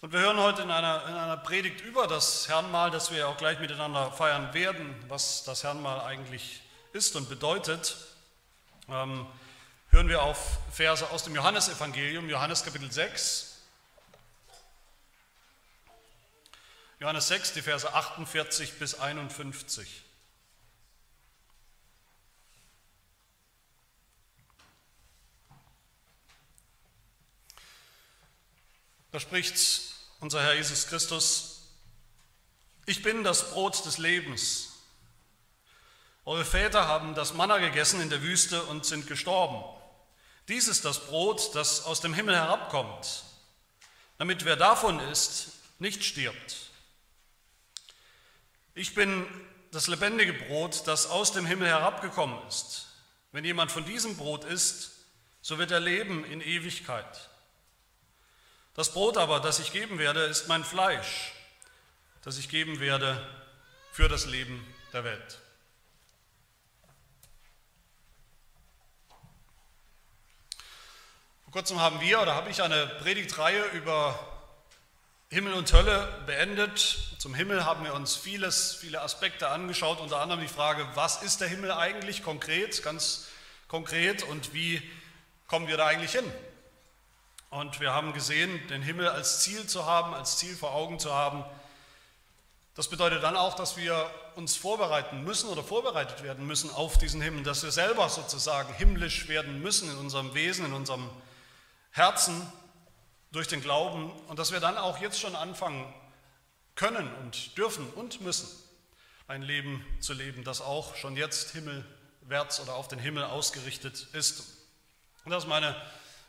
Und wir hören heute in einer, in einer Predigt über das Herrnmal, das wir auch gleich miteinander feiern werden, was das Herrnmal eigentlich ist und bedeutet, ähm, hören wir auf Verse aus dem Johannesevangelium, Johannes Kapitel 6. Johannes 6, die Verse 48 bis 51. Da spricht unser Herr Jesus Christus, ich bin das Brot des Lebens. Eure Väter haben das Manna gegessen in der Wüste und sind gestorben. Dies ist das Brot, das aus dem Himmel herabkommt, damit wer davon isst, nicht stirbt. Ich bin das lebendige Brot, das aus dem Himmel herabgekommen ist. Wenn jemand von diesem Brot isst, so wird er leben in Ewigkeit. Das Brot aber, das ich geben werde, ist mein Fleisch, das ich geben werde für das Leben der Welt. Vor kurzem haben wir oder habe ich eine Predigtreihe über Himmel und Hölle beendet. Zum Himmel haben wir uns vieles, viele Aspekte angeschaut, unter anderem die Frage, was ist der Himmel eigentlich konkret, ganz konkret und wie kommen wir da eigentlich hin? Und wir haben gesehen, den Himmel als Ziel zu haben, als Ziel vor Augen zu haben. Das bedeutet dann auch, dass wir uns vorbereiten müssen oder vorbereitet werden müssen auf diesen Himmel, dass wir selber sozusagen himmlisch werden müssen in unserem Wesen, in unserem Herzen durch den Glauben und dass wir dann auch jetzt schon anfangen können und dürfen und müssen, ein Leben zu leben, das auch schon jetzt himmelwärts oder auf den Himmel ausgerichtet ist. Und das ist meine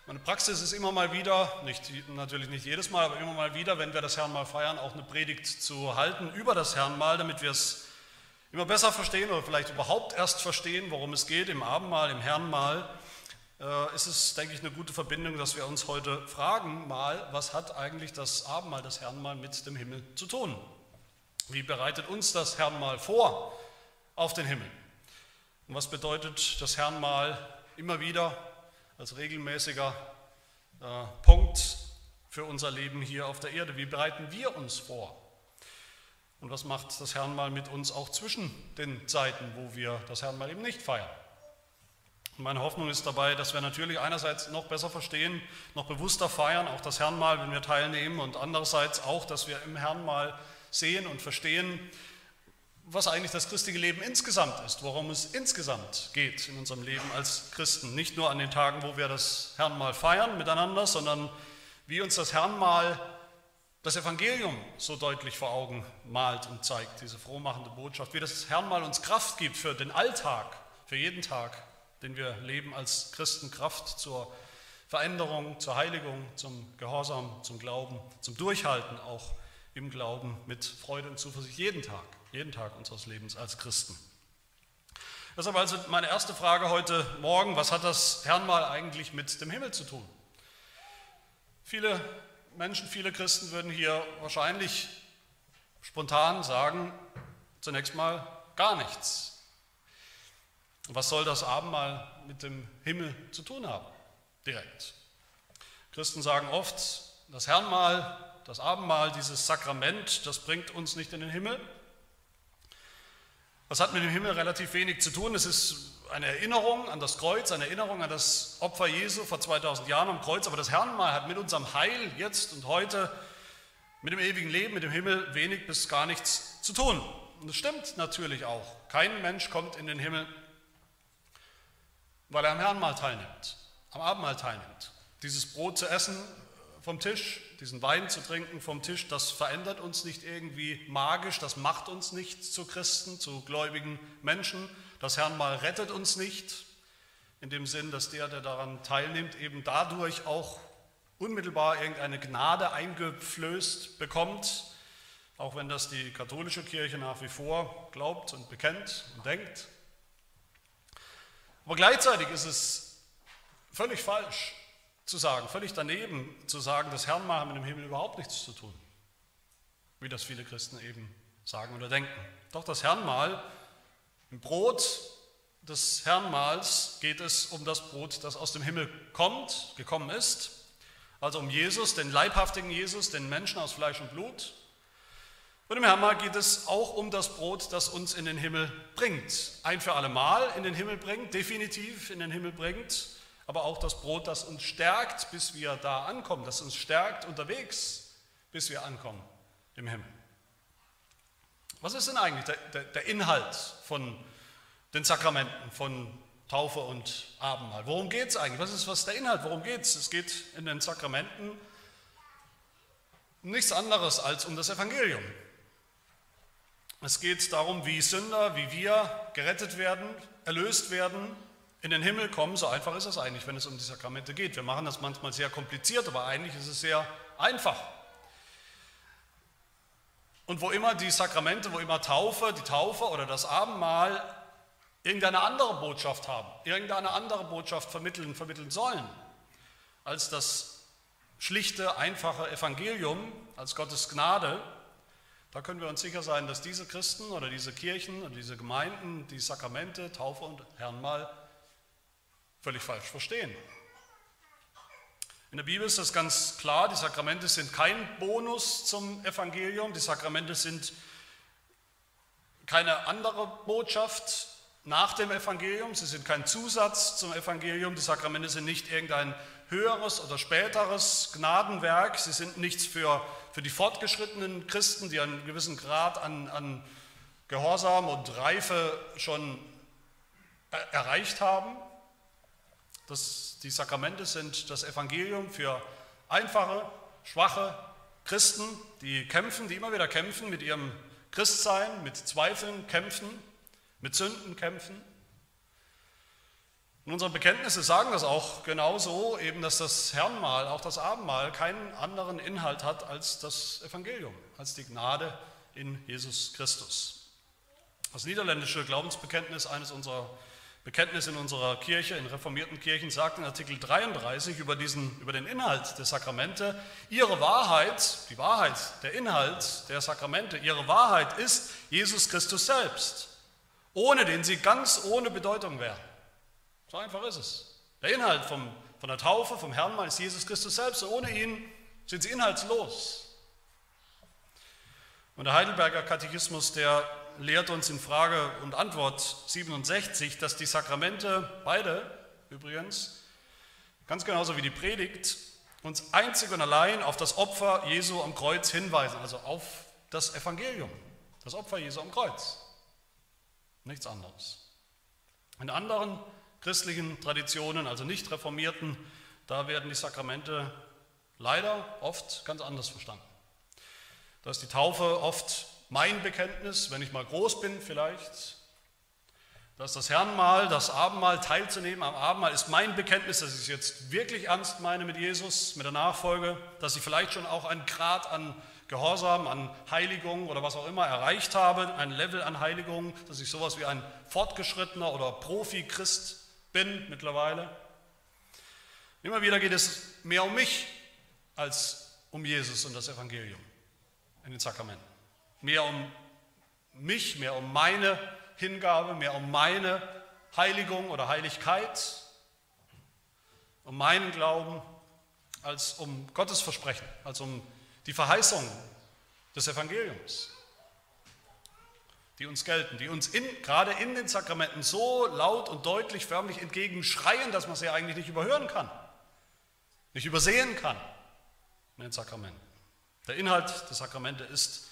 meine Praxis ist immer mal wieder, nicht, natürlich nicht jedes Mal, aber immer mal wieder, wenn wir das Herrnmal feiern, auch eine Predigt zu halten über das Herrnmal, damit wir es immer besser verstehen oder vielleicht überhaupt erst verstehen, worum es geht im Abendmahl, im Herrnmal. Äh, ist es, denke ich, eine gute Verbindung, dass wir uns heute fragen, mal, was hat eigentlich das Abendmahl, das Herrnmal mit dem Himmel zu tun? Wie bereitet uns das Herrnmal vor auf den Himmel? Und was bedeutet das Herrnmal immer wieder als regelmäßiger äh, Punkt für unser Leben hier auf der Erde. Wie bereiten wir uns vor? Und was macht das Herrnmal mit uns auch zwischen den Zeiten, wo wir das Herrnmal eben nicht feiern? Meine Hoffnung ist dabei, dass wir natürlich einerseits noch besser verstehen, noch bewusster feiern, auch das Herrnmal, wenn wir teilnehmen, und andererseits auch, dass wir im Herrnmal sehen und verstehen, was eigentlich das christliche Leben insgesamt ist, worum es insgesamt geht in unserem Leben als Christen. Nicht nur an den Tagen, wo wir das Herrnmal feiern miteinander, sondern wie uns das Herrnmal das Evangelium so deutlich vor Augen malt und zeigt, diese frohmachende Botschaft, wie das Herrnmal uns Kraft gibt für den Alltag, für jeden Tag, den wir leben als Christen, Kraft zur Veränderung, zur Heiligung, zum Gehorsam, zum Glauben, zum Durchhalten auch im Glauben mit Freude und Zuversicht jeden Tag jeden Tag unseres Lebens als Christen. Deshalb also meine erste Frage heute Morgen, was hat das Herrnmal eigentlich mit dem Himmel zu tun? Viele Menschen, viele Christen würden hier wahrscheinlich spontan sagen, zunächst mal gar nichts. Was soll das Abendmahl mit dem Himmel zu tun haben? Direkt. Christen sagen oft, das Herrnmal, das Abendmahl, dieses Sakrament, das bringt uns nicht in den Himmel, das hat mit dem Himmel relativ wenig zu tun. Es ist eine Erinnerung an das Kreuz, eine Erinnerung an das Opfer Jesu vor 2000 Jahren am Kreuz. Aber das Herrnmal hat mit unserem Heil jetzt und heute, mit dem ewigen Leben, mit dem Himmel wenig bis gar nichts zu tun. Und das stimmt natürlich auch. Kein Mensch kommt in den Himmel, weil er am Herrnmal teilnimmt, am Abendmahl teilnimmt. Dieses Brot zu essen vom Tisch, diesen Wein zu trinken vom Tisch, das verändert uns nicht irgendwie magisch, das macht uns nicht zu Christen, zu gläubigen Menschen. Das Herrn mal rettet uns nicht, in dem Sinn, dass der, der daran teilnimmt, eben dadurch auch unmittelbar irgendeine Gnade eingeflößt bekommt, auch wenn das die katholische Kirche nach wie vor glaubt und bekennt und denkt. Aber gleichzeitig ist es völlig falsch, zu sagen, völlig daneben zu sagen, das Herrnmal hat mit dem Himmel überhaupt nichts zu tun, wie das viele Christen eben sagen oder denken. Doch das Herrnmal, im Brot des Herrnmals geht es um das Brot, das aus dem Himmel kommt, gekommen ist, also um Jesus, den leibhaftigen Jesus, den Menschen aus Fleisch und Blut. Und im Herrn geht es auch um das Brot, das uns in den Himmel bringt. Ein für alle Mal in den Himmel bringt, definitiv in den Himmel bringt, aber auch das Brot, das uns stärkt, bis wir da ankommen, das uns stärkt unterwegs, bis wir ankommen im Himmel. Was ist denn eigentlich der, der, der Inhalt von den Sakramenten, von Taufe und Abendmahl? Worum geht es eigentlich? Was ist was der Inhalt? Worum geht es? Es geht in den Sakramenten um nichts anderes als um das Evangelium. Es geht darum, wie Sünder, wie wir gerettet werden, erlöst werden, in den Himmel kommen. So einfach ist es eigentlich, wenn es um die Sakramente geht. Wir machen das manchmal sehr kompliziert, aber eigentlich ist es sehr einfach. Und wo immer die Sakramente, wo immer Taufe, die Taufe oder das Abendmahl irgendeine andere Botschaft haben, irgendeine andere Botschaft vermitteln, vermitteln sollen, als das schlichte, einfache Evangelium, als Gottes Gnade, da können wir uns sicher sein, dass diese Christen oder diese Kirchen oder diese Gemeinden die Sakramente, Taufe und Herrenmahl völlig falsch verstehen. In der Bibel ist das ganz klar, die Sakramente sind kein Bonus zum Evangelium, die Sakramente sind keine andere Botschaft nach dem Evangelium, sie sind kein Zusatz zum Evangelium, die Sakramente sind nicht irgendein höheres oder späteres Gnadenwerk, sie sind nichts für, für die fortgeschrittenen Christen, die einen gewissen Grad an, an Gehorsam und Reife schon erreicht haben, das, die Sakramente sind das Evangelium für einfache, schwache Christen, die kämpfen, die immer wieder kämpfen mit ihrem Christsein, mit Zweifeln kämpfen, mit Sünden kämpfen. Und unsere Bekenntnisse sagen das auch genauso, eben, dass das Herrnmal, auch das Abendmahl, keinen anderen Inhalt hat als das Evangelium, als die Gnade in Jesus Christus. Das niederländische Glaubensbekenntnis, eines unserer Bekenntnis in unserer Kirche, in reformierten Kirchen, sagt in Artikel 33 über, diesen, über den Inhalt der Sakramente, ihre Wahrheit, die Wahrheit, der Inhalt der Sakramente, ihre Wahrheit ist Jesus Christus selbst, ohne den sie ganz ohne Bedeutung wären. So einfach ist es. Der Inhalt vom, von der Taufe, vom Herrn ist Jesus Christus selbst und ohne ihn sind sie inhaltslos. Und der Heidelberger Katechismus, der lehrt uns in Frage und Antwort 67, dass die Sakramente, beide übrigens, ganz genauso wie die Predigt, uns einzig und allein auf das Opfer Jesu am Kreuz hinweisen, also auf das Evangelium, das Opfer Jesu am Kreuz. Nichts anderes. In anderen christlichen Traditionen, also nicht reformierten, da werden die Sakramente leider oft ganz anders verstanden. Da ist die Taufe oft mein Bekenntnis, wenn ich mal groß bin vielleicht, dass das Herrenmahl, das Abendmahl teilzunehmen am Abendmahl ist mein Bekenntnis, dass ich es jetzt wirklich ernst meine mit Jesus, mit der Nachfolge, dass ich vielleicht schon auch einen Grad an Gehorsam, an Heiligung oder was auch immer erreicht habe, ein Level an Heiligung, dass ich sowas wie ein fortgeschrittener oder Profi-Christ bin mittlerweile. Immer wieder geht es mehr um mich als um Jesus und das Evangelium in den Sakramenten mehr um mich, mehr um meine Hingabe, mehr um meine Heiligung oder Heiligkeit, um meinen Glauben, als um Gottes Versprechen, als um die Verheißung des Evangeliums, die uns gelten, die uns in, gerade in den Sakramenten so laut und deutlich förmlich entgegenschreien, dass man sie eigentlich nicht überhören kann, nicht übersehen kann in den Sakramenten. Der Inhalt der Sakramente ist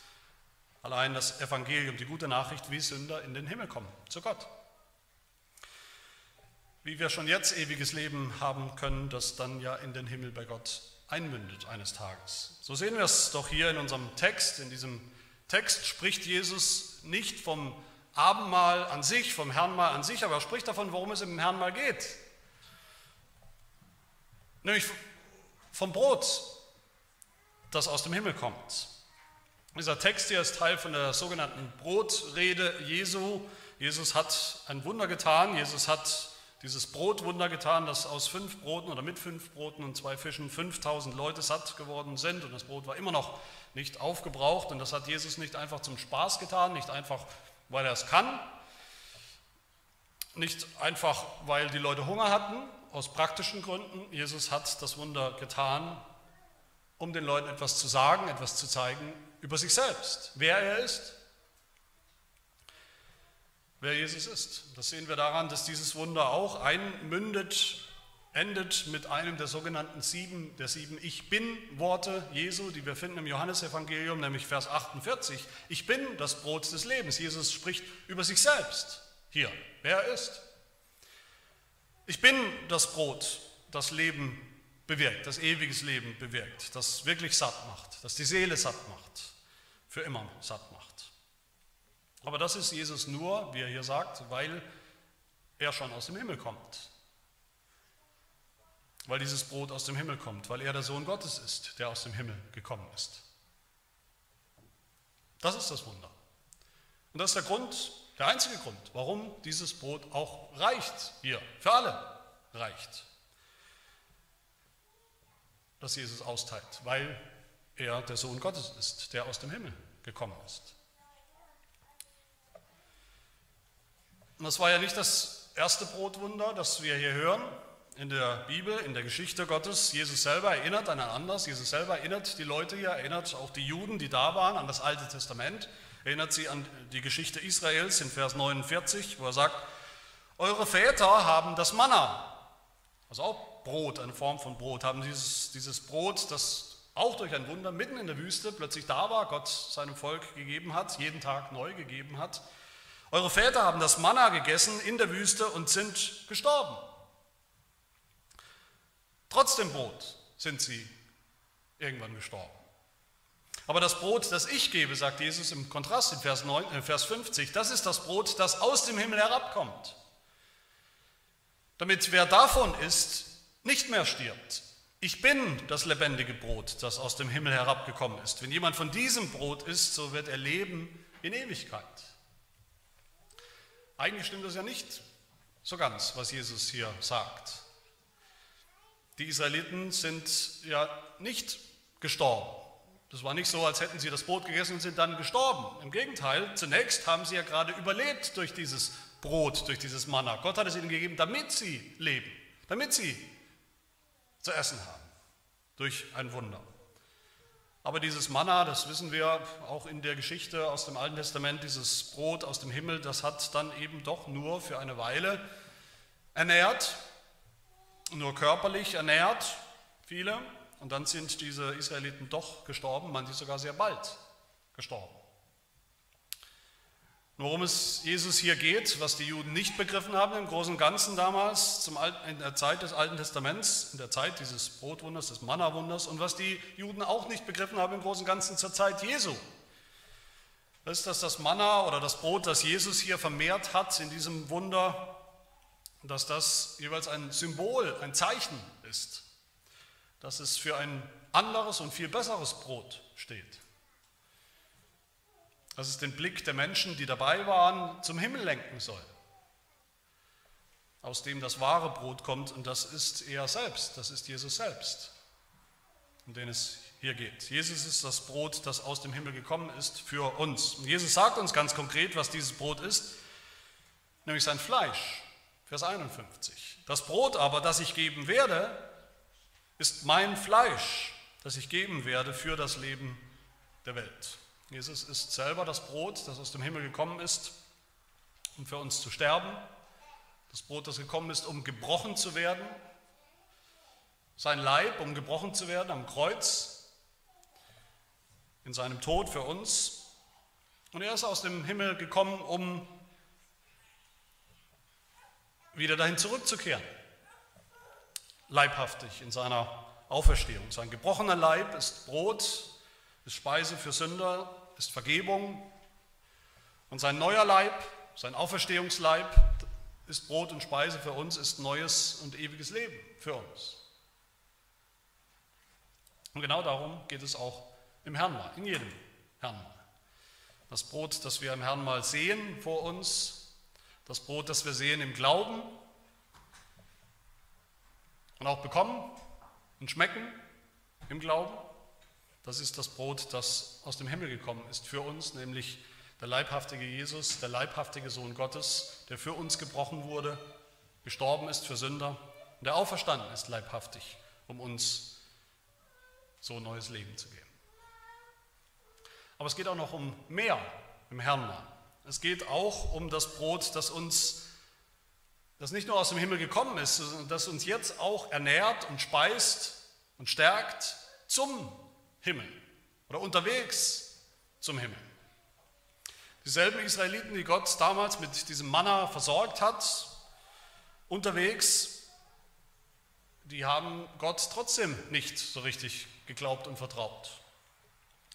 Allein das Evangelium, die gute Nachricht, wie Sünder in den Himmel kommen, zu Gott. Wie wir schon jetzt ewiges Leben haben können, das dann ja in den Himmel bei Gott einmündet eines Tages. So sehen wir es doch hier in unserem Text. In diesem Text spricht Jesus nicht vom Abendmahl an sich, vom Herrnmahl an sich, aber er spricht davon, worum es im Herrnmahl geht. Nämlich vom Brot, das aus dem Himmel kommt. Dieser Text hier ist Teil von der sogenannten Brotrede Jesu. Jesus hat ein Wunder getan. Jesus hat dieses Brotwunder getan, dass aus fünf Broten oder mit fünf Broten und zwei Fischen 5000 Leute satt geworden sind. Und das Brot war immer noch nicht aufgebraucht. Und das hat Jesus nicht einfach zum Spaß getan, nicht einfach, weil er es kann, nicht einfach, weil die Leute Hunger hatten, aus praktischen Gründen. Jesus hat das Wunder getan, um den Leuten etwas zu sagen, etwas zu zeigen über sich selbst, wer er ist, wer Jesus ist. Das sehen wir daran, dass dieses Wunder auch einmündet, endet mit einem der sogenannten sieben, der sieben Ich Bin-Worte Jesu, die wir finden im Johannesevangelium, nämlich Vers 48. Ich bin das Brot des Lebens. Jesus spricht über sich selbst hier, wer er ist. Ich bin das Brot, das Leben bewirkt, das ewiges Leben bewirkt, das wirklich satt macht, das die Seele satt macht, für immer satt macht. Aber das ist Jesus nur, wie er hier sagt, weil er schon aus dem Himmel kommt. Weil dieses Brot aus dem Himmel kommt, weil er der Sohn Gottes ist, der aus dem Himmel gekommen ist. Das ist das Wunder. Und das ist der Grund, der einzige Grund, warum dieses Brot auch reicht hier, für alle reicht das Jesus austeilt, weil er der Sohn Gottes ist, der aus dem Himmel gekommen ist. Und das war ja nicht das erste Brotwunder, das wir hier hören in der Bibel, in der Geschichte Gottes. Jesus selber erinnert an ein anderes. Jesus selber erinnert die Leute hier, erinnert auch die Juden, die da waren, an das Alte Testament. Erinnert sie an die Geschichte Israels in Vers 49, wo er sagt, eure Väter haben das Manna, also auch Brot, eine Form von Brot, haben dieses, dieses Brot, das auch durch ein Wunder mitten in der Wüste plötzlich da war, Gott seinem Volk gegeben hat, jeden Tag neu gegeben hat. Eure Väter haben das Manna gegessen in der Wüste und sind gestorben. Trotz dem Brot sind sie irgendwann gestorben. Aber das Brot, das ich gebe, sagt Jesus im Kontrast in Vers, 9, äh Vers 50, das ist das Brot, das aus dem Himmel herabkommt. Damit wer davon isst, nicht mehr stirbt. Ich bin das lebendige Brot, das aus dem Himmel herabgekommen ist. Wenn jemand von diesem Brot isst, so wird er leben in Ewigkeit. Eigentlich stimmt das ja nicht so ganz, was Jesus hier sagt. Die Israeliten sind ja nicht gestorben. Das war nicht so, als hätten sie das Brot gegessen und sind dann gestorben. Im Gegenteil, zunächst haben sie ja gerade überlebt durch dieses Brot, durch dieses Manna. Gott hat es ihnen gegeben, damit sie leben, damit sie zu essen haben, durch ein Wunder. Aber dieses Manna, das wissen wir auch in der Geschichte aus dem Alten Testament, dieses Brot aus dem Himmel, das hat dann eben doch nur für eine Weile ernährt, nur körperlich ernährt, viele. Und dann sind diese Israeliten doch gestorben, manche sogar sehr bald gestorben. Worum es Jesus hier geht, was die Juden nicht begriffen haben im Großen und Ganzen damals, zum Alten, in der Zeit des Alten Testaments, in der Zeit dieses Brotwunders, des Manna-Wunders und was die Juden auch nicht begriffen haben im Großen und Ganzen zur Zeit Jesu. Ist, dass das Manna oder das Brot, das Jesus hier vermehrt hat in diesem Wunder, dass das jeweils ein Symbol, ein Zeichen ist, dass es für ein anderes und viel besseres Brot steht dass es den Blick der Menschen, die dabei waren, zum Himmel lenken soll, aus dem das wahre Brot kommt und das ist er selbst, das ist Jesus selbst, um den es hier geht. Jesus ist das Brot, das aus dem Himmel gekommen ist für uns. Und Jesus sagt uns ganz konkret, was dieses Brot ist, nämlich sein Fleisch. Vers 51. Das Brot aber, das ich geben werde, ist mein Fleisch, das ich geben werde für das Leben der Welt. Jesus ist selber das Brot, das aus dem Himmel gekommen ist, um für uns zu sterben. Das Brot, das gekommen ist, um gebrochen zu werden. Sein Leib, um gebrochen zu werden am Kreuz, in seinem Tod für uns. Und er ist aus dem Himmel gekommen, um wieder dahin zurückzukehren. Leibhaftig in seiner Auferstehung. Sein gebrochener Leib ist Brot, ist Speise für Sünder, ist Vergebung. Und sein neuer Leib, sein Auferstehungsleib, ist Brot und Speise für uns, ist neues und ewiges Leben für uns. Und genau darum geht es auch im Herrnmal, in jedem Herrnmal. Das Brot, das wir im Herrnmal sehen vor uns, das Brot, das wir sehen im Glauben und auch bekommen und schmecken im Glauben, das ist das Brot, das aus dem Himmel gekommen ist für uns, nämlich der leibhaftige Jesus, der leibhaftige Sohn Gottes, der für uns gebrochen wurde, gestorben ist für Sünder und der auferstanden ist leibhaftig, um uns so neues Leben zu geben. Aber es geht auch noch um mehr im Herrn. Es geht auch um das Brot, das uns, das nicht nur aus dem Himmel gekommen ist, sondern das uns jetzt auch ernährt und speist und stärkt zum Himmel oder unterwegs zum Himmel. Dieselben Israeliten, die Gott damals mit diesem Manna versorgt hat, unterwegs, die haben Gott trotzdem nicht so richtig geglaubt und vertraut.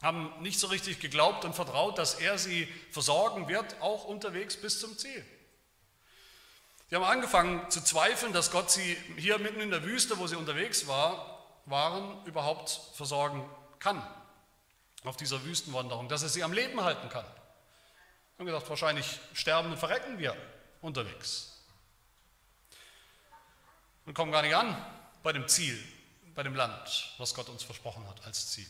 Haben nicht so richtig geglaubt und vertraut, dass er sie versorgen wird, auch unterwegs bis zum Ziel. Sie haben angefangen zu zweifeln, dass Gott sie hier mitten in der Wüste, wo sie unterwegs war, waren, überhaupt versorgen kann. Auf dieser Wüstenwanderung, dass er sie am Leben halten kann. Sie haben gesagt, wahrscheinlich sterben und verrecken wir unterwegs. Und kommen gar nicht an bei dem Ziel, bei dem Land, was Gott uns versprochen hat als Ziel.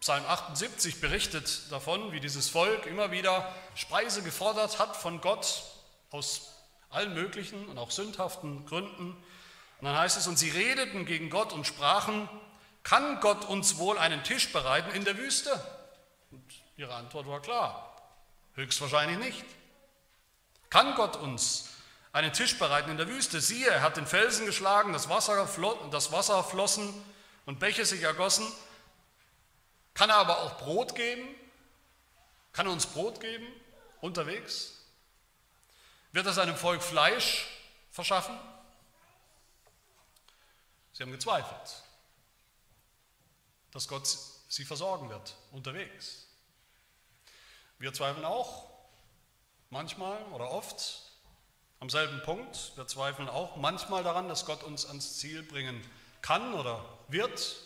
Psalm 78 berichtet davon, wie dieses Volk immer wieder Speise gefordert hat von Gott aus allen möglichen und auch sündhaften Gründen. Und dann heißt es, und sie redeten gegen Gott und sprachen, kann Gott uns wohl einen Tisch bereiten in der Wüste? Und ihre Antwort war klar, höchstwahrscheinlich nicht. Kann Gott uns einen Tisch bereiten in der Wüste. Siehe, er hat den Felsen geschlagen, das Wasser, das Wasser flossen und Bäche sich ergossen. Kann er aber auch Brot geben? Kann er uns Brot geben unterwegs? Wird er seinem Volk Fleisch verschaffen? Sie haben gezweifelt, dass Gott sie versorgen wird unterwegs. Wir zweifeln auch manchmal oder oft am selben Punkt. Wir zweifeln auch manchmal daran, dass Gott uns ans Ziel bringen kann oder wird,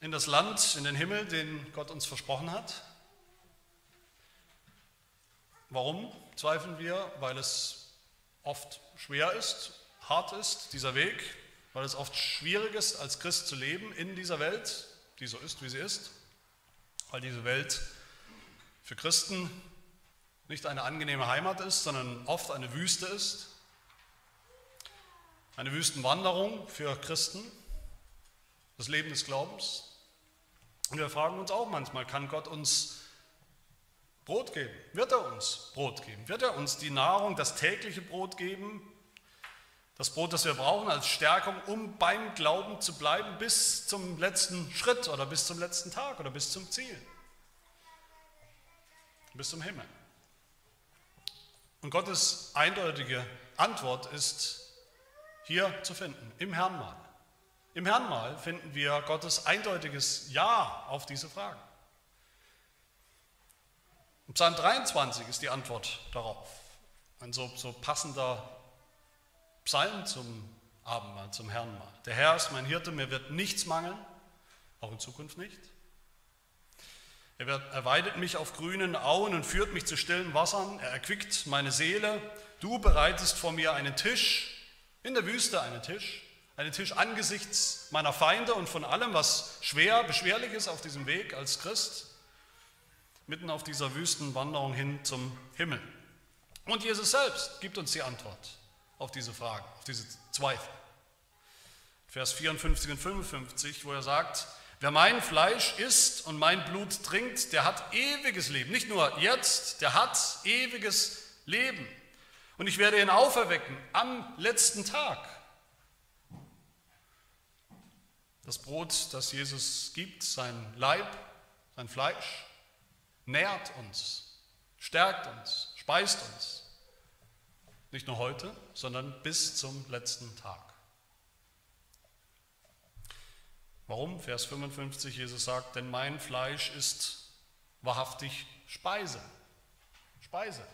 in das Land, in den Himmel, den Gott uns versprochen hat. Warum zweifeln wir? Weil es oft schwer ist, hart ist, dieser Weg, weil es oft schwierig ist, als Christ zu leben in dieser Welt, die so ist, wie sie ist, weil diese Welt für Christen nicht eine angenehme Heimat ist, sondern oft eine Wüste ist. Eine Wüstenwanderung für Christen, das Leben des Glaubens. Und wir fragen uns auch manchmal, kann Gott uns Brot geben? Wird er uns Brot geben? Wird er uns die Nahrung, das tägliche Brot geben? Das Brot, das wir brauchen als Stärkung, um beim Glauben zu bleiben bis zum letzten Schritt oder bis zum letzten Tag oder bis zum Ziel, bis zum Himmel. Und Gottes eindeutige Antwort ist hier zu finden, im Herrnmal. Im Herrnmal finden wir Gottes eindeutiges Ja auf diese Fragen. Psalm 23 ist die Antwort darauf. Ein so, so passender Psalm zum Abendmahl, zum Herrnmal. Der Herr ist mein Hirte, mir wird nichts mangeln, auch in Zukunft nicht. Er, wird, er weidet mich auf grünen Auen und führt mich zu stillen Wassern. Er erquickt meine Seele. Du bereitest vor mir einen Tisch, in der Wüste einen Tisch, einen Tisch angesichts meiner Feinde und von allem, was schwer, beschwerlich ist auf diesem Weg als Christ, mitten auf dieser Wüstenwanderung hin zum Himmel. Und Jesus selbst gibt uns die Antwort auf diese Fragen, auf diese Zweifel. Vers 54 und 55, wo er sagt, Wer mein Fleisch isst und mein Blut trinkt, der hat ewiges Leben. Nicht nur jetzt, der hat ewiges Leben. Und ich werde ihn auferwecken am letzten Tag. Das Brot, das Jesus gibt, sein Leib, sein Fleisch, nährt uns, stärkt uns, speist uns. Nicht nur heute, sondern bis zum letzten Tag. Warum? Vers 55, Jesus sagt, denn mein Fleisch ist wahrhaftig Speise. Speise.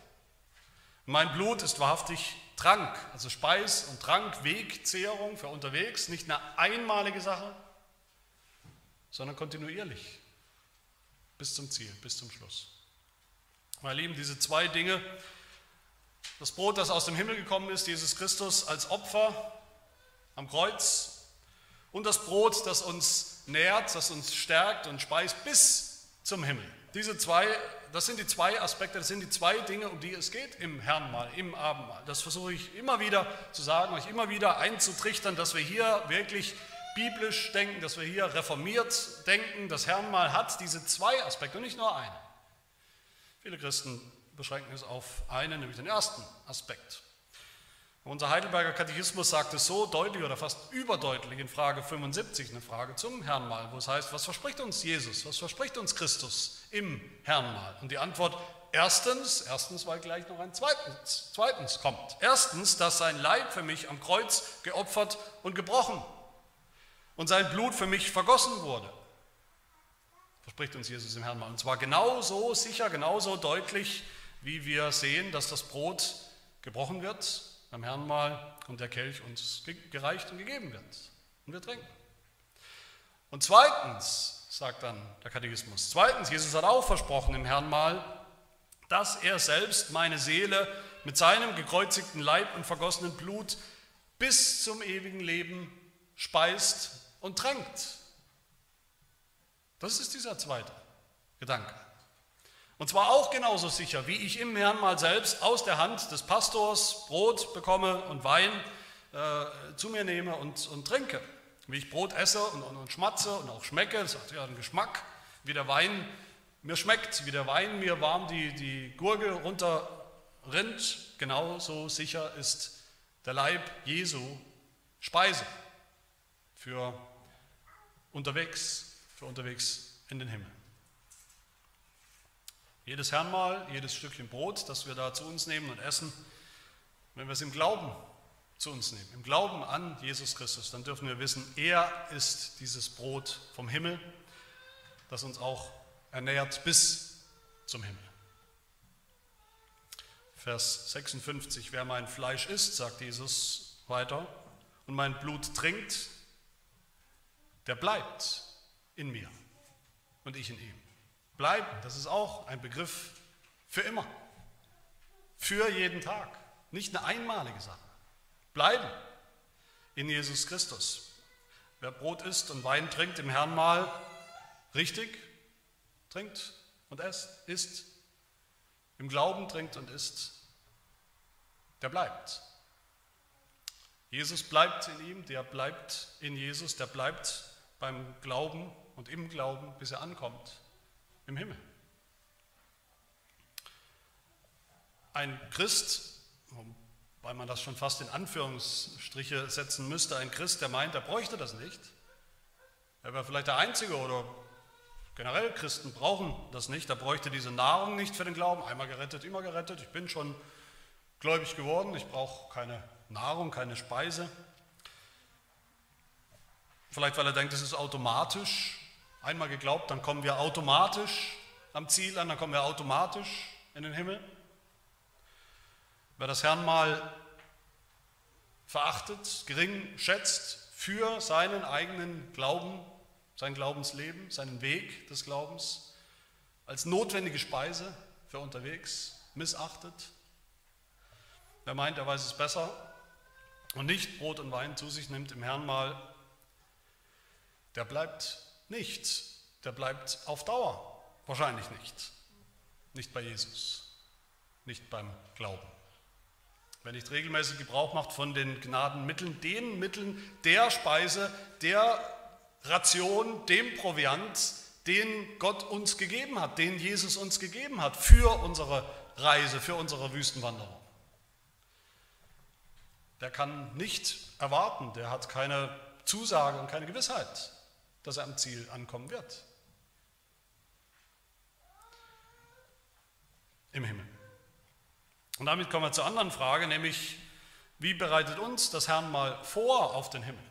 Mein Blut ist wahrhaftig Trank, also Speis und Trank, Wegzehrung für unterwegs, nicht eine einmalige Sache, sondern kontinuierlich bis zum Ziel, bis zum Schluss. Meine Lieben, diese zwei Dinge, das Brot, das aus dem Himmel gekommen ist, Jesus Christus als Opfer am Kreuz und das Brot, das uns nährt, das uns stärkt und speist bis zum Himmel. Diese zwei, das sind die zwei Aspekte, das sind die zwei Dinge, um die es geht im Herrnmal, im Abendmahl. Das versuche ich immer wieder zu sagen, euch immer wieder einzutrichtern, dass wir hier wirklich biblisch denken, dass wir hier reformiert denken. Das Herrenmal hat diese zwei Aspekte und nicht nur einen. Viele Christen beschränken es auf einen, nämlich den ersten Aspekt. Unser Heidelberger Katechismus sagt es so deutlich oder fast überdeutlich in Frage 75, eine Frage zum Herrnmal, wo es heißt, was verspricht uns Jesus, was verspricht uns Christus im Herrnmal? Und die Antwort, erstens, erstens, weil gleich noch ein zweitens, zweitens kommt. Erstens, dass sein Leib für mich am Kreuz geopfert und gebrochen und sein Blut für mich vergossen wurde. Verspricht uns Jesus im Herrnmal. Und zwar genauso sicher, genauso deutlich, wie wir sehen, dass das Brot gebrochen wird beim Herrn mal und der Kelch uns gereicht und gegeben wird. Und wir trinken. Und zweitens, sagt dann der Katechismus, zweitens, Jesus hat auch versprochen im Herrn mal, dass er selbst meine Seele mit seinem gekreuzigten Leib und vergossenen Blut bis zum ewigen Leben speist und tränkt. Das ist dieser zweite Gedanke. Und zwar auch genauso sicher, wie ich im Herrn mal selbst aus der Hand des Pastors Brot bekomme und Wein äh, zu mir nehme und, und trinke. Wie ich Brot esse und, und, und schmatze und auch schmecke, das hat ja einen Geschmack, wie der Wein mir schmeckt, wie der Wein mir warm die, die Gurgel runterrinnt, genauso sicher ist der Leib Jesu Speise für unterwegs, für unterwegs in den Himmel. Jedes Herrnmal, jedes Stückchen Brot, das wir da zu uns nehmen und essen, wenn wir es im Glauben zu uns nehmen, im Glauben an Jesus Christus, dann dürfen wir wissen, er ist dieses Brot vom Himmel, das uns auch ernährt bis zum Himmel. Vers 56, wer mein Fleisch isst, sagt Jesus weiter, und mein Blut trinkt, der bleibt in mir und ich in ihm. Bleiben, das ist auch ein Begriff für immer, für jeden Tag, nicht eine einmalige Sache. Bleiben in Jesus Christus. Wer Brot isst und Wein trinkt im Herrn mal richtig, trinkt und esst, isst, im Glauben trinkt und isst, der bleibt. Jesus bleibt in ihm, der bleibt in Jesus, der bleibt beim Glauben und im Glauben, bis er ankommt im Himmel. Ein Christ, weil man das schon fast in Anführungsstriche setzen müsste, ein Christ, der meint, er bräuchte das nicht. Er wäre vielleicht der Einzige oder generell Christen brauchen das nicht. Er bräuchte diese Nahrung nicht für den Glauben. Einmal gerettet, immer gerettet. Ich bin schon gläubig geworden. Ich brauche keine Nahrung, keine Speise. Vielleicht, weil er denkt, es ist automatisch. Einmal geglaubt, dann kommen wir automatisch am Ziel an, dann kommen wir automatisch in den Himmel. Wer das Herrn mal verachtet, gering schätzt für seinen eigenen Glauben, sein Glaubensleben, seinen Weg des Glaubens, als notwendige Speise für unterwegs missachtet, wer meint, er weiß es besser und nicht Brot und Wein zu sich nimmt im Herrn mal, der bleibt nicht. Der bleibt auf Dauer wahrscheinlich nicht. Nicht bei Jesus, nicht beim Glauben. Wer nicht regelmäßig Gebrauch macht von den Gnadenmitteln, den Mitteln der Speise, der Ration, dem Proviant, den Gott uns gegeben hat, den Jesus uns gegeben hat für unsere Reise, für unsere Wüstenwanderung. Der kann nicht erwarten, der hat keine Zusage und keine Gewissheit dass er am Ziel ankommen wird. Im Himmel. Und damit kommen wir zur anderen Frage, nämlich, wie bereitet uns das Herrn mal vor auf den Himmel?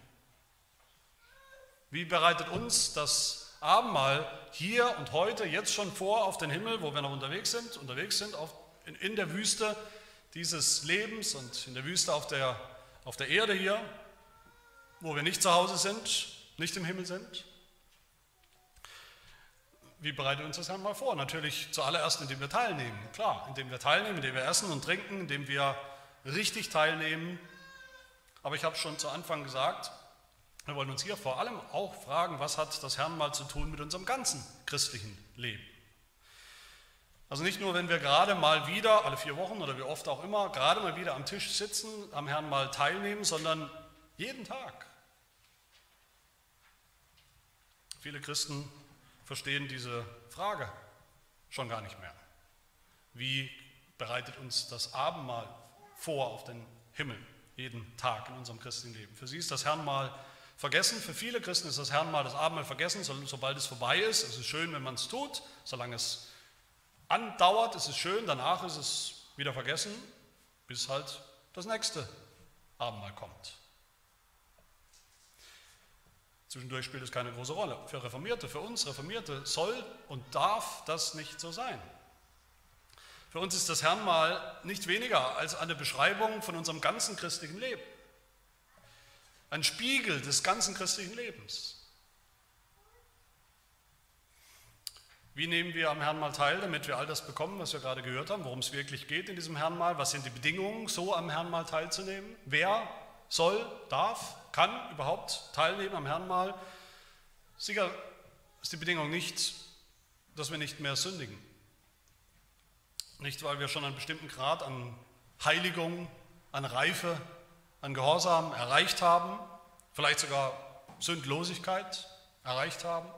Wie bereitet uns das Abendmahl hier und heute jetzt schon vor auf den Himmel, wo wir noch unterwegs sind, unterwegs sind auf, in, in, der Wüste dieses Lebens und in der Wüste auf der, auf der Erde hier, wo wir nicht zu Hause sind, nicht im Himmel sind? Wie bereitet uns das Herr mal vor? Natürlich zuallererst, indem wir teilnehmen. Klar, indem wir teilnehmen, indem wir essen und trinken, indem wir richtig teilnehmen. Aber ich habe schon zu Anfang gesagt, wir wollen uns hier vor allem auch fragen, was hat das Herrn mal zu tun mit unserem ganzen christlichen Leben? Also nicht nur, wenn wir gerade mal wieder, alle vier Wochen oder wie oft auch immer, gerade mal wieder am Tisch sitzen, am Herrn mal teilnehmen, sondern jeden Tag. Viele Christen verstehen diese Frage schon gar nicht mehr. Wie bereitet uns das Abendmahl vor auf den Himmel, jeden Tag in unserem christlichen Leben? Für sie ist das Herrenmahl vergessen. Für viele Christen ist das Herrenmahl, das Abendmahl vergessen, sobald es vorbei ist. Es ist schön, wenn man es tut, solange es andauert, ist es schön, danach ist es wieder vergessen, bis halt das nächste Abendmahl kommt. Zwischendurch spielt es keine große Rolle. Für Reformierte, für uns Reformierte soll und darf das nicht so sein. Für uns ist das Herrnmal nicht weniger als eine Beschreibung von unserem ganzen christlichen Leben. Ein Spiegel des ganzen christlichen Lebens. Wie nehmen wir am Herrnmal teil, damit wir all das bekommen, was wir gerade gehört haben, worum es wirklich geht in diesem Herrnmal? Was sind die Bedingungen, so am Herrnmal teilzunehmen? Wer soll, darf, kann überhaupt teilnehmen am Herrnmal? Sicher ist die Bedingung nicht, dass wir nicht mehr sündigen. Nicht, weil wir schon einen bestimmten Grad an Heiligung, an Reife, an Gehorsam erreicht haben, vielleicht sogar Sündlosigkeit erreicht haben.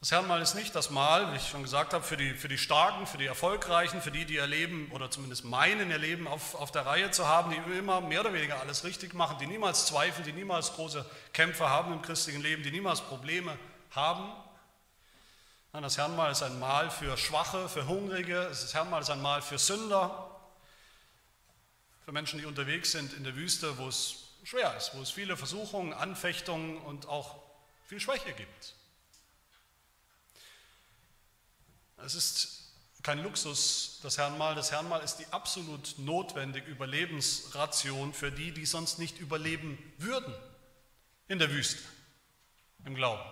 Das Herrenmal ist nicht das Mal, wie ich schon gesagt habe, für die, für die Starken, für die Erfolgreichen, für die, die ihr Leben oder zumindest meinen, ihr Leben auf, auf der Reihe zu haben, die immer mehr oder weniger alles richtig machen, die niemals zweifeln, die niemals große Kämpfe haben im christlichen Leben, die niemals Probleme haben. Nein, das Herrenmal ist ein Mal für Schwache, für Hungrige, das Herrenmal ist ein Mal für Sünder, für Menschen, die unterwegs sind in der Wüste, wo es schwer ist, wo es viele Versuchungen, Anfechtungen und auch viel Schwäche gibt. Es ist kein Luxus, das Herrenmal. Das Herrenmal ist die absolut notwendige Überlebensration für die, die sonst nicht überleben würden in der Wüste, im Glauben.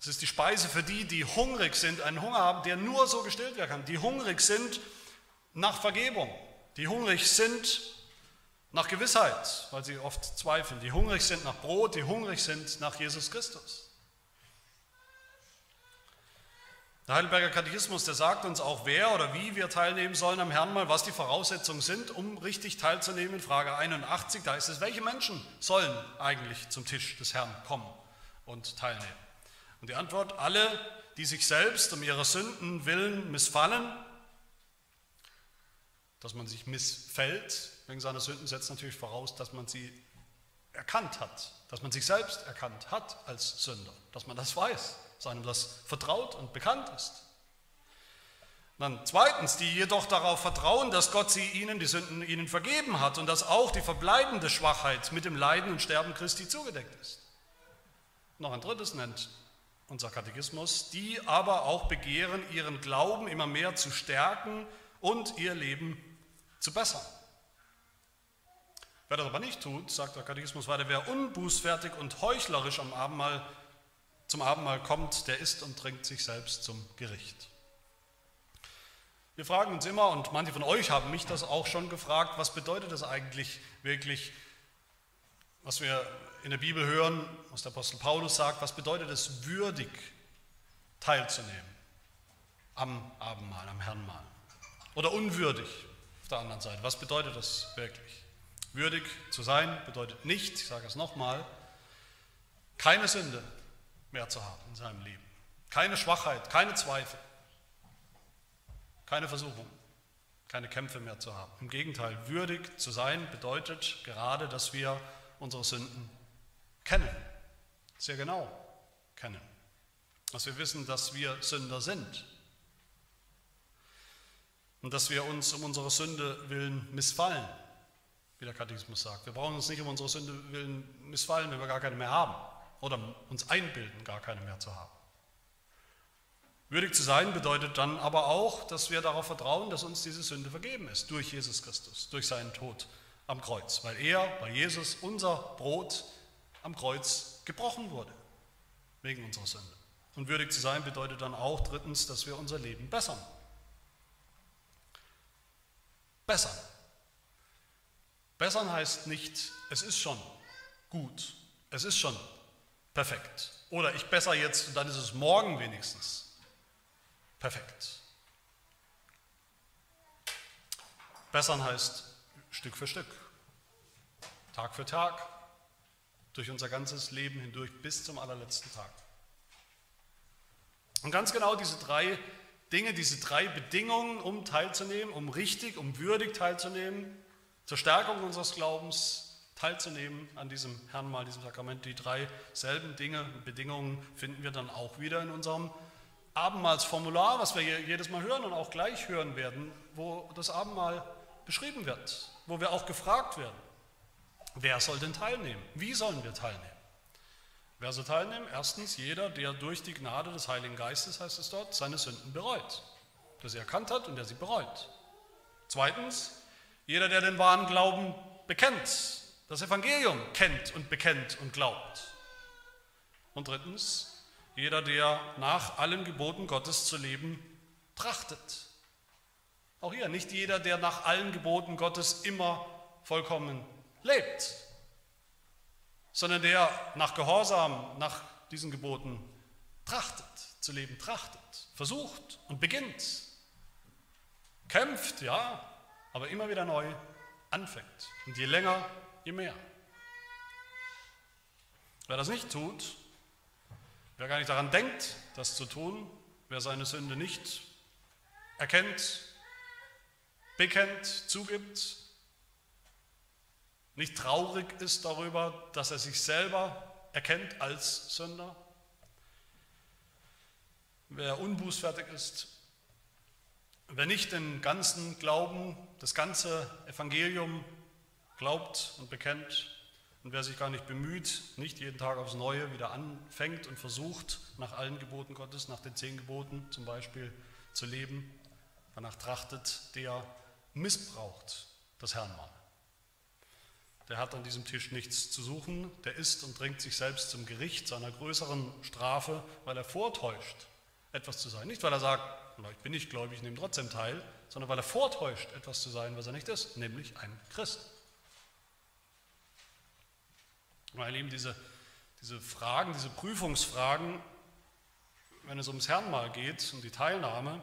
Es ist die Speise für die, die hungrig sind, einen Hunger haben, der nur so gestillt werden kann, die hungrig sind nach Vergebung, die hungrig sind nach Gewissheit, weil sie oft zweifeln, die hungrig sind nach Brot, die hungrig sind nach Jesus Christus. Der Heidelberger Katechismus, der sagt uns auch, wer oder wie wir teilnehmen sollen am Herrn mal, was die Voraussetzungen sind, um richtig teilzunehmen. Frage 81, da ist es, welche Menschen sollen eigentlich zum Tisch des Herrn kommen und teilnehmen? Und die Antwort, alle, die sich selbst um ihre Sünden willen missfallen, dass man sich missfällt wegen seiner Sünden, setzt natürlich voraus, dass man sie erkannt hat, dass man sich selbst erkannt hat als Sünder, dass man das weiß seinem das vertraut und bekannt ist. Dann zweitens, die jedoch darauf vertrauen, dass Gott sie ihnen, die Sünden ihnen vergeben hat und dass auch die verbleibende Schwachheit mit dem Leiden und Sterben Christi zugedeckt ist. Noch ein drittes nennt unser Katechismus, die aber auch begehren, ihren Glauben immer mehr zu stärken und ihr Leben zu bessern. Wer das aber nicht tut, sagt der Katechismus weiter, wer unbußfertig und heuchlerisch am Abendmahl zum Abendmahl kommt, der isst und trinkt sich selbst zum Gericht. Wir fragen uns immer, und manche von euch haben mich das auch schon gefragt, was bedeutet das eigentlich wirklich, was wir in der Bibel hören, was der Apostel Paulus sagt, was bedeutet es würdig teilzunehmen am Abendmahl, am Herrnmahl? Oder unwürdig auf der anderen Seite, was bedeutet das wirklich? Würdig zu sein bedeutet nicht, ich sage es nochmal, keine Sünde mehr zu haben in seinem Leben. Keine Schwachheit, keine Zweifel, keine Versuchung, keine Kämpfe mehr zu haben. Im Gegenteil, würdig zu sein bedeutet gerade, dass wir unsere Sünden kennen, sehr genau kennen. Dass wir wissen, dass wir Sünder sind und dass wir uns um unsere Sünde willen missfallen, wie der Katechismus sagt. Wir brauchen uns nicht um unsere Sünde willen missfallen, wenn wir gar keine mehr haben oder uns einbilden, gar keine mehr zu haben. Würdig zu sein bedeutet dann aber auch, dass wir darauf vertrauen, dass uns diese Sünde vergeben ist durch Jesus Christus, durch seinen Tod am Kreuz, weil er, weil Jesus unser Brot am Kreuz gebrochen wurde, wegen unserer Sünde. Und würdig zu sein bedeutet dann auch drittens, dass wir unser Leben bessern. Bessern. Bessern heißt nicht, es ist schon gut, es ist schon perfekt. Oder ich besser jetzt und dann ist es morgen wenigstens perfekt. Bessern heißt Stück für Stück, Tag für Tag, durch unser ganzes Leben hindurch bis zum allerletzten Tag. Und ganz genau diese drei Dinge, diese drei Bedingungen, um teilzunehmen, um richtig, um würdig teilzunehmen, zur Stärkung unseres Glaubens teilzunehmen an diesem Herrn mal, diesem Sakrament, die drei selben Dinge, Bedingungen finden wir dann auch wieder in unserem Abendmahlsformular, was wir jedes Mal hören und auch gleich hören werden, wo das Abendmahl beschrieben wird, wo wir auch gefragt werden, wer soll denn teilnehmen? Wie sollen wir teilnehmen? Wer soll teilnehmen? Erstens jeder, der durch die Gnade des Heiligen Geistes, heißt es dort, seine Sünden bereut, der sie erkannt hat und der sie bereut. Zweitens, jeder, der den wahren Glauben bekennt, das Evangelium kennt und bekennt und glaubt. Und drittens, jeder, der nach allen Geboten Gottes zu leben trachtet. Auch hier, nicht jeder, der nach allen Geboten Gottes immer vollkommen lebt, sondern der nach Gehorsam, nach diesen Geboten trachtet, zu leben trachtet, versucht und beginnt, kämpft, ja, aber immer wieder neu anfängt. Und je länger, je mehr. Wer das nicht tut, wer gar nicht daran denkt, das zu tun, wer seine Sünde nicht erkennt, bekennt, zugibt, nicht traurig ist darüber, dass er sich selber erkennt als Sünder, wer unbußfertig ist, wer nicht den ganzen Glauben, das ganze Evangelium glaubt und bekennt und wer sich gar nicht bemüht, nicht jeden Tag aufs Neue wieder anfängt und versucht, nach allen Geboten Gottes, nach den zehn Geboten zum Beispiel zu leben, danach trachtet, der missbraucht das Herrnmal der hat an diesem Tisch nichts zu suchen, der isst und trinkt sich selbst zum Gericht seiner größeren Strafe, weil er vortäuscht, etwas zu sein. Nicht, weil er sagt, ich bin nicht gläubig, ich nehme trotzdem teil, sondern weil er vortäuscht, etwas zu sein, was er nicht ist, nämlich ein Christ. Meine Lieben, diese, diese Fragen, diese Prüfungsfragen, wenn es ums Herrnmal geht, um die Teilnahme,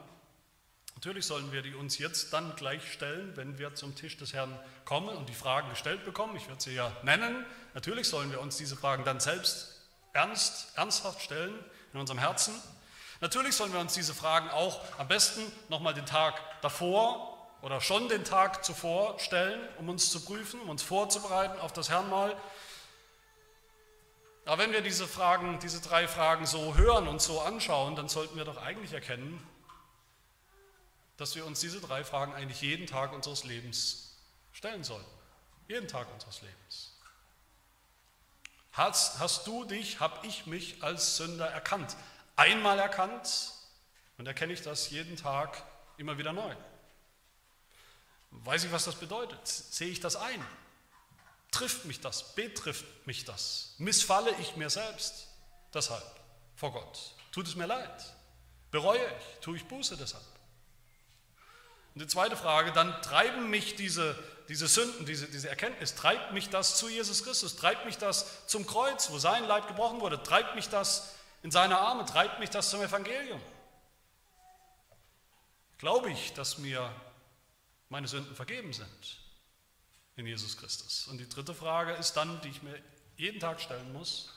Natürlich sollen wir die uns jetzt dann gleich stellen, wenn wir zum Tisch des Herrn kommen und die Fragen gestellt bekommen. Ich werde sie ja nennen. Natürlich sollen wir uns diese Fragen dann selbst ernst, ernsthaft stellen in unserem Herzen. Natürlich sollen wir uns diese Fragen auch am besten nochmal den Tag davor oder schon den Tag zuvor stellen, um uns zu prüfen, um uns vorzubereiten auf das Herrnmal. Aber wenn wir diese Fragen, diese drei Fragen so hören und so anschauen, dann sollten wir doch eigentlich erkennen, dass wir uns diese drei Fragen eigentlich jeden Tag unseres Lebens stellen sollten. Jeden Tag unseres Lebens. Hast, hast du dich, habe ich mich als Sünder erkannt? Einmal erkannt und erkenne ich das jeden Tag immer wieder neu. Weiß ich, was das bedeutet? Sehe ich das ein? Trifft mich das? Betrifft mich das? Missfalle ich mir selbst deshalb vor Gott? Tut es mir leid? Bereue ich? Tue ich Buße deshalb? Und die zweite Frage, dann treiben mich diese, diese Sünden, diese, diese Erkenntnis, treibt mich das zu Jesus Christus, treibt mich das zum Kreuz, wo sein Leib gebrochen wurde, treibt mich das in seine Arme, treibt mich das zum Evangelium. Glaube ich, dass mir meine Sünden vergeben sind in Jesus Christus? Und die dritte Frage ist dann, die ich mir jeden Tag stellen muss,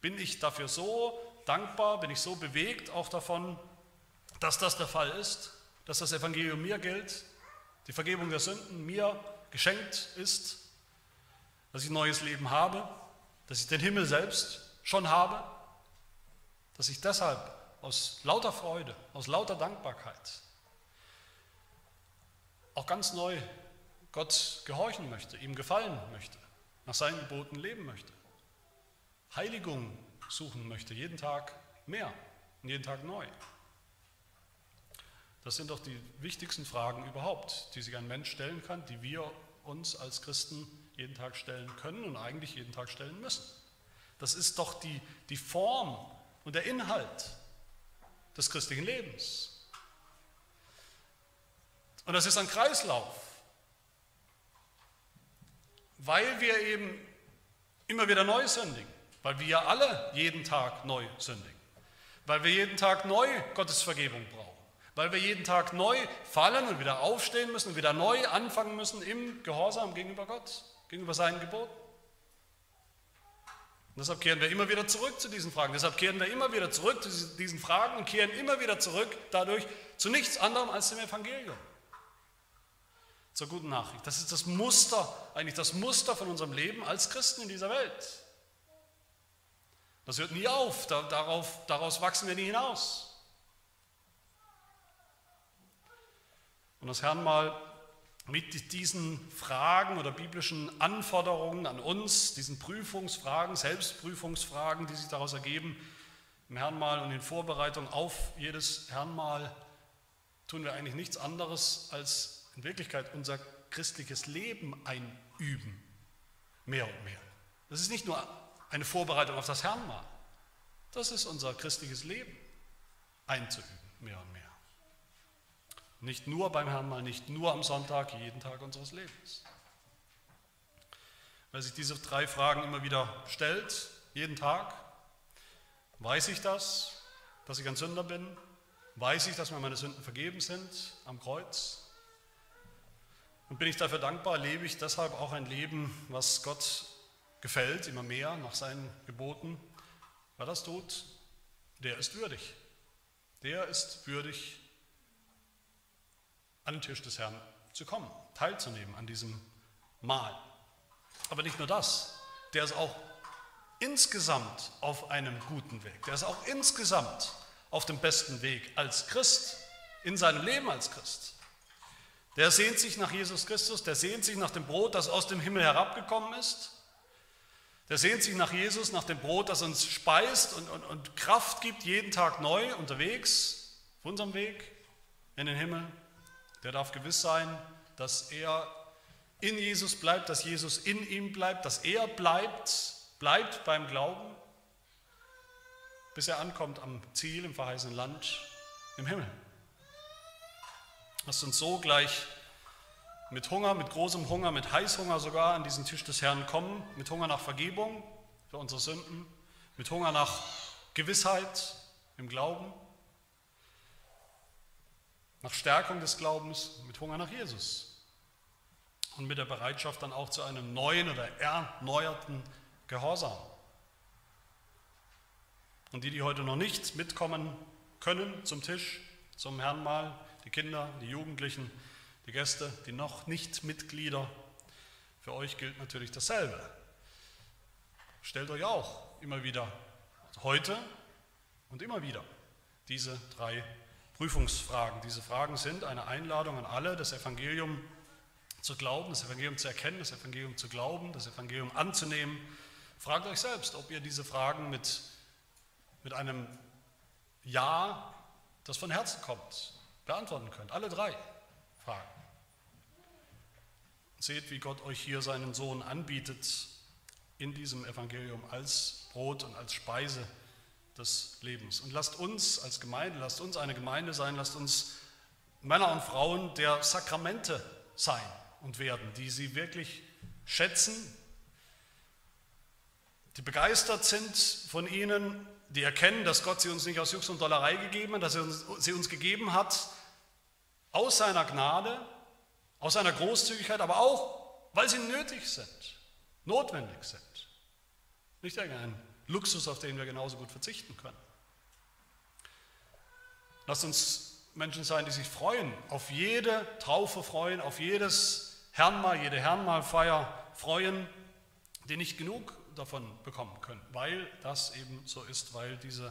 bin ich dafür so dankbar, bin ich so bewegt auch davon, dass das der Fall ist? dass das Evangelium mir gilt, die Vergebung der Sünden mir geschenkt ist, dass ich ein neues Leben habe, dass ich den Himmel selbst schon habe, dass ich deshalb aus lauter Freude, aus lauter Dankbarkeit auch ganz neu Gott gehorchen möchte, ihm gefallen möchte, nach seinen Geboten leben möchte, Heiligung suchen möchte, jeden Tag mehr und jeden Tag neu. Das sind doch die wichtigsten Fragen überhaupt, die sich ein Mensch stellen kann, die wir uns als Christen jeden Tag stellen können und eigentlich jeden Tag stellen müssen. Das ist doch die, die Form und der Inhalt des christlichen Lebens. Und das ist ein Kreislauf, weil wir eben immer wieder neu sündigen, weil wir alle jeden Tag neu sündigen, weil wir jeden Tag neu Gottes Vergebung brauchen weil wir jeden Tag neu fallen und wieder aufstehen müssen und wieder neu anfangen müssen im Gehorsam gegenüber Gott, gegenüber seinen Geboten. Und deshalb kehren wir immer wieder zurück zu diesen Fragen. Deshalb kehren wir immer wieder zurück zu diesen Fragen und kehren immer wieder zurück dadurch zu nichts anderem als dem Evangelium. Zur guten Nachricht. Das ist das Muster, eigentlich das Muster von unserem Leben als Christen in dieser Welt. Das hört nie auf, darauf, daraus wachsen wir nie hinaus. Und das Herrn mal mit diesen Fragen oder biblischen Anforderungen an uns, diesen Prüfungsfragen, Selbstprüfungsfragen, die sich daraus ergeben, im Herrnmal und in Vorbereitung auf jedes Herrnmal, tun wir eigentlich nichts anderes, als in Wirklichkeit unser christliches Leben einüben, mehr und mehr. Das ist nicht nur eine Vorbereitung auf das Herrnmal, das ist unser christliches Leben einzuüben, mehr und mehr. Nicht nur beim Herrn mal, nicht nur am Sonntag, jeden Tag unseres Lebens. Wer sich diese drei Fragen immer wieder stellt, jeden Tag, weiß ich das, dass ich ein Sünder bin? Weiß ich, dass mir meine Sünden vergeben sind am Kreuz? Und bin ich dafür dankbar, lebe ich deshalb auch ein Leben, was Gott gefällt, immer mehr nach seinen Geboten? Wer das tut, der ist würdig. Der ist würdig, an den Tisch des Herrn zu kommen, teilzunehmen an diesem Mahl. Aber nicht nur das, der ist auch insgesamt auf einem guten Weg. Der ist auch insgesamt auf dem besten Weg als Christ, in seinem Leben als Christ. Der sehnt sich nach Jesus Christus, der sehnt sich nach dem Brot, das aus dem Himmel herabgekommen ist. Der sehnt sich nach Jesus, nach dem Brot, das uns speist und, und, und Kraft gibt, jeden Tag neu unterwegs, auf unserem Weg in den Himmel der darf gewiss sein, dass er in Jesus bleibt, dass Jesus in ihm bleibt, dass er bleibt, bleibt beim Glauben, bis er ankommt am Ziel im verheißenen Land im Himmel. Lasst uns so gleich mit Hunger, mit großem Hunger, mit Heißhunger sogar an diesen Tisch des Herrn kommen, mit Hunger nach Vergebung für unsere Sünden, mit Hunger nach Gewissheit im Glauben. Nach Stärkung des Glaubens, mit Hunger nach Jesus. Und mit der Bereitschaft dann auch zu einem neuen oder erneuerten Gehorsam. Und die, die heute noch nicht mitkommen können zum Tisch, zum Herrnmahl, die Kinder, die Jugendlichen, die Gäste, die noch nicht Mitglieder, für euch gilt natürlich dasselbe. Stellt euch auch immer wieder heute und immer wieder diese drei Prüfungsfragen. Diese Fragen sind eine Einladung an alle, das Evangelium zu glauben, das Evangelium zu erkennen, das Evangelium zu glauben, das Evangelium anzunehmen. Fragt euch selbst, ob ihr diese Fragen mit, mit einem Ja, das von Herzen kommt, beantworten könnt. Alle drei Fragen. Seht, wie Gott euch hier seinen Sohn anbietet in diesem Evangelium als Brot und als Speise des Lebens. Und lasst uns als Gemeinde, lasst uns eine Gemeinde sein, lasst uns Männer und Frauen der Sakramente sein und werden, die sie wirklich schätzen, die begeistert sind von ihnen, die erkennen, dass Gott sie uns nicht aus Jux und Dollerei gegeben hat, dass er sie uns gegeben hat aus seiner Gnade, aus seiner Großzügigkeit, aber auch, weil sie nötig sind, notwendig sind. Nicht irgendein Luxus, auf den wir genauso gut verzichten können. Lasst uns Menschen sein, die sich freuen, auf jede Taufe freuen, auf jedes Herrnmal, jede Herrnmalfeier freuen, die nicht genug davon bekommen können, weil das eben so ist, weil diese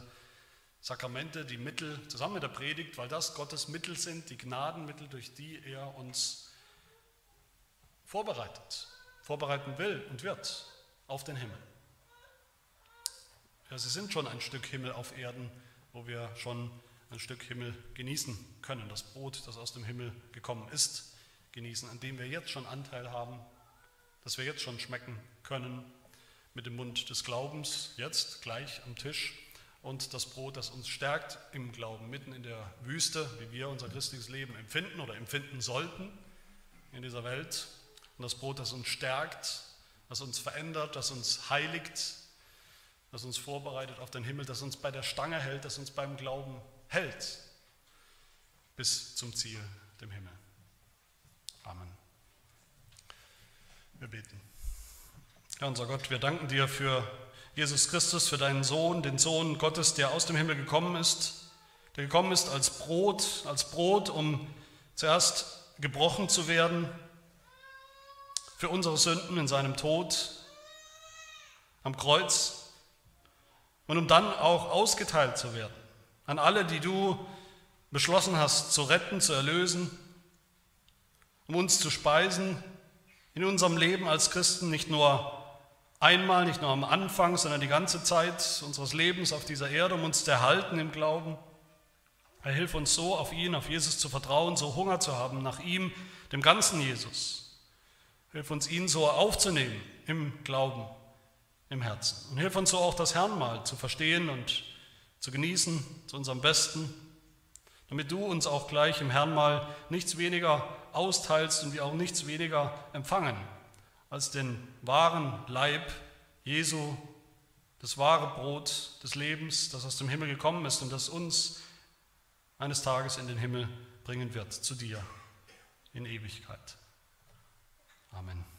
Sakramente, die Mittel zusammen mit der Predigt, weil das Gottes Mittel sind, die Gnadenmittel, durch die er uns vorbereitet, vorbereiten will und wird auf den Himmel. Ja, sie sind schon ein Stück Himmel auf Erden, wo wir schon ein Stück Himmel genießen können. Das Brot, das aus dem Himmel gekommen ist, genießen, an dem wir jetzt schon Anteil haben, das wir jetzt schon schmecken können mit dem Mund des Glaubens, jetzt gleich am Tisch. Und das Brot, das uns stärkt im Glauben, mitten in der Wüste, wie wir unser christliches Leben empfinden oder empfinden sollten in dieser Welt. Und das Brot, das uns stärkt, das uns verändert, das uns heiligt, das uns vorbereitet auf den Himmel, das uns bei der Stange hält, das uns beim Glauben hält bis zum Ziel, dem Himmel. Amen. Wir beten. Herr unser Gott, wir danken dir für Jesus Christus, für deinen Sohn, den Sohn Gottes, der aus dem Himmel gekommen ist, der gekommen ist als Brot, als Brot, um zuerst gebrochen zu werden für unsere Sünden in seinem Tod am Kreuz und um dann auch ausgeteilt zu werden an alle, die du beschlossen hast zu retten, zu erlösen, um uns zu speisen in unserem Leben als Christen, nicht nur einmal, nicht nur am Anfang, sondern die ganze Zeit unseres Lebens auf dieser Erde, um uns zu erhalten im Glauben. Er hilf uns so, auf ihn, auf Jesus zu vertrauen, so Hunger zu haben nach ihm, dem ganzen Jesus. Hilf uns, ihn so aufzunehmen im Glauben, im Herzen. Und hilf uns so auch das Herrnmal zu verstehen und zu genießen, zu unserem Besten, damit du uns auch gleich im Herrnmal nichts weniger austeilst und wir auch nichts weniger empfangen als den wahren Leib Jesu, das wahre Brot des Lebens, das aus dem Himmel gekommen ist und das uns eines Tages in den Himmel bringen wird, zu dir in Ewigkeit. Amen.